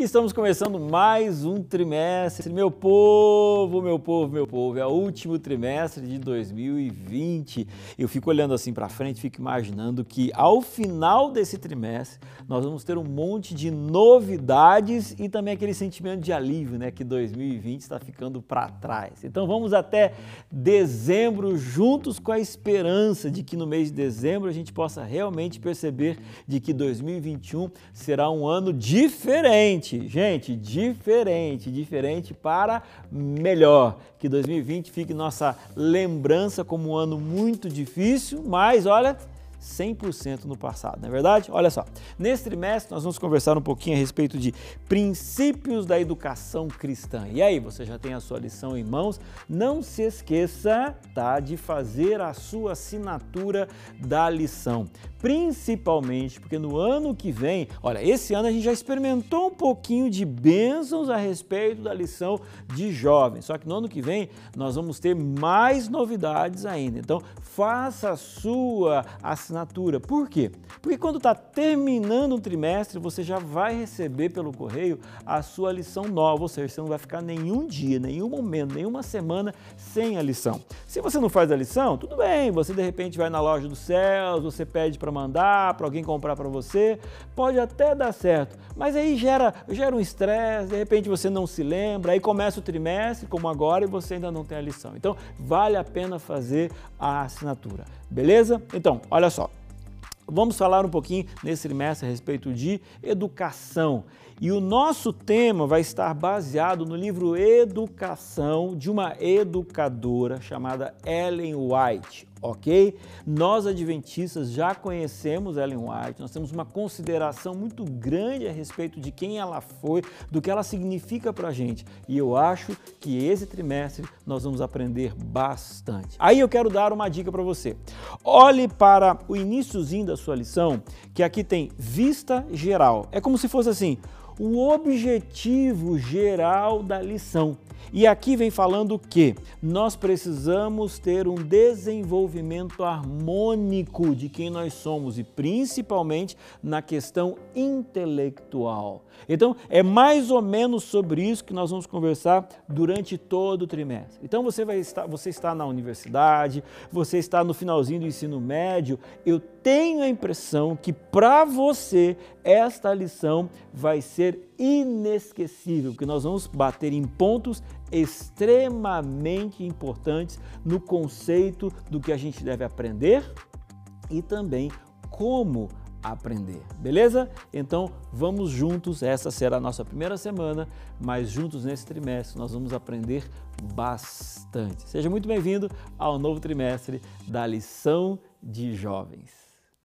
Estamos começando mais um trimestre. Meu povo, meu povo, meu povo, é o último trimestre de 2020. Eu fico olhando assim para frente, fico imaginando que ao final desse trimestre nós vamos ter um monte de novidades e também aquele sentimento de alívio, né, que 2020 está ficando para trás. Então vamos até dezembro juntos com a esperança de que no mês de dezembro a gente possa realmente perceber de que 2021 será um ano diferente diferente, gente, diferente, diferente para melhor. Que 2020 fique nossa lembrança como um ano muito difícil, mas olha, 100% no passado, não é verdade? Olha só, nesse trimestre nós vamos conversar um pouquinho a respeito de princípios da educação cristã. E aí, você já tem a sua lição em mãos? Não se esqueça, tá, de fazer a sua assinatura da lição. Principalmente porque no ano que vem, olha, esse ano a gente já experimentou um pouquinho de bênçãos a respeito da lição de jovens. Só que no ano que vem nós vamos ter mais novidades ainda. Então, faça a sua assinatura assinatura. Por quê? Porque quando está terminando um trimestre, você já vai receber pelo correio a sua lição nova, ou seja, você não vai ficar nenhum dia, nenhum momento, nenhuma semana sem a lição. Se você não faz a lição, tudo bem, você de repente vai na loja dos céus, você pede para mandar, para alguém comprar para você, pode até dar certo, mas aí gera, gera um estresse, de repente você não se lembra, aí começa o trimestre, como agora, e você ainda não tem a lição. Então, vale a pena fazer a assinatura. Beleza? Então, olha só. Vamos falar um pouquinho nesse trimestre a respeito de educação. E o nosso tema vai estar baseado no livro Educação de uma educadora chamada Ellen White, ok? Nós adventistas já conhecemos Ellen White, nós temos uma consideração muito grande a respeito de quem ela foi, do que ela significa para a gente. E eu acho que esse trimestre nós vamos aprender bastante. Aí eu quero dar uma dica para você. Olhe para o iníciozinho da sua lição, que aqui tem vista geral. É como se fosse assim, o objetivo geral da lição. E aqui vem falando que nós precisamos ter um desenvolvimento harmônico de quem nós somos e principalmente na questão intelectual. Então, é mais ou menos sobre isso que nós vamos conversar durante todo o trimestre. Então, você vai estar, você está na universidade, você está no finalzinho do ensino médio, eu tenho a impressão que para você esta lição vai ser inesquecível, porque nós vamos bater em pontos extremamente importantes no conceito do que a gente deve aprender e também como aprender, beleza? Então vamos juntos, essa será a nossa primeira semana, mas juntos nesse trimestre nós vamos aprender bastante. Seja muito bem-vindo ao novo trimestre da lição de jovens.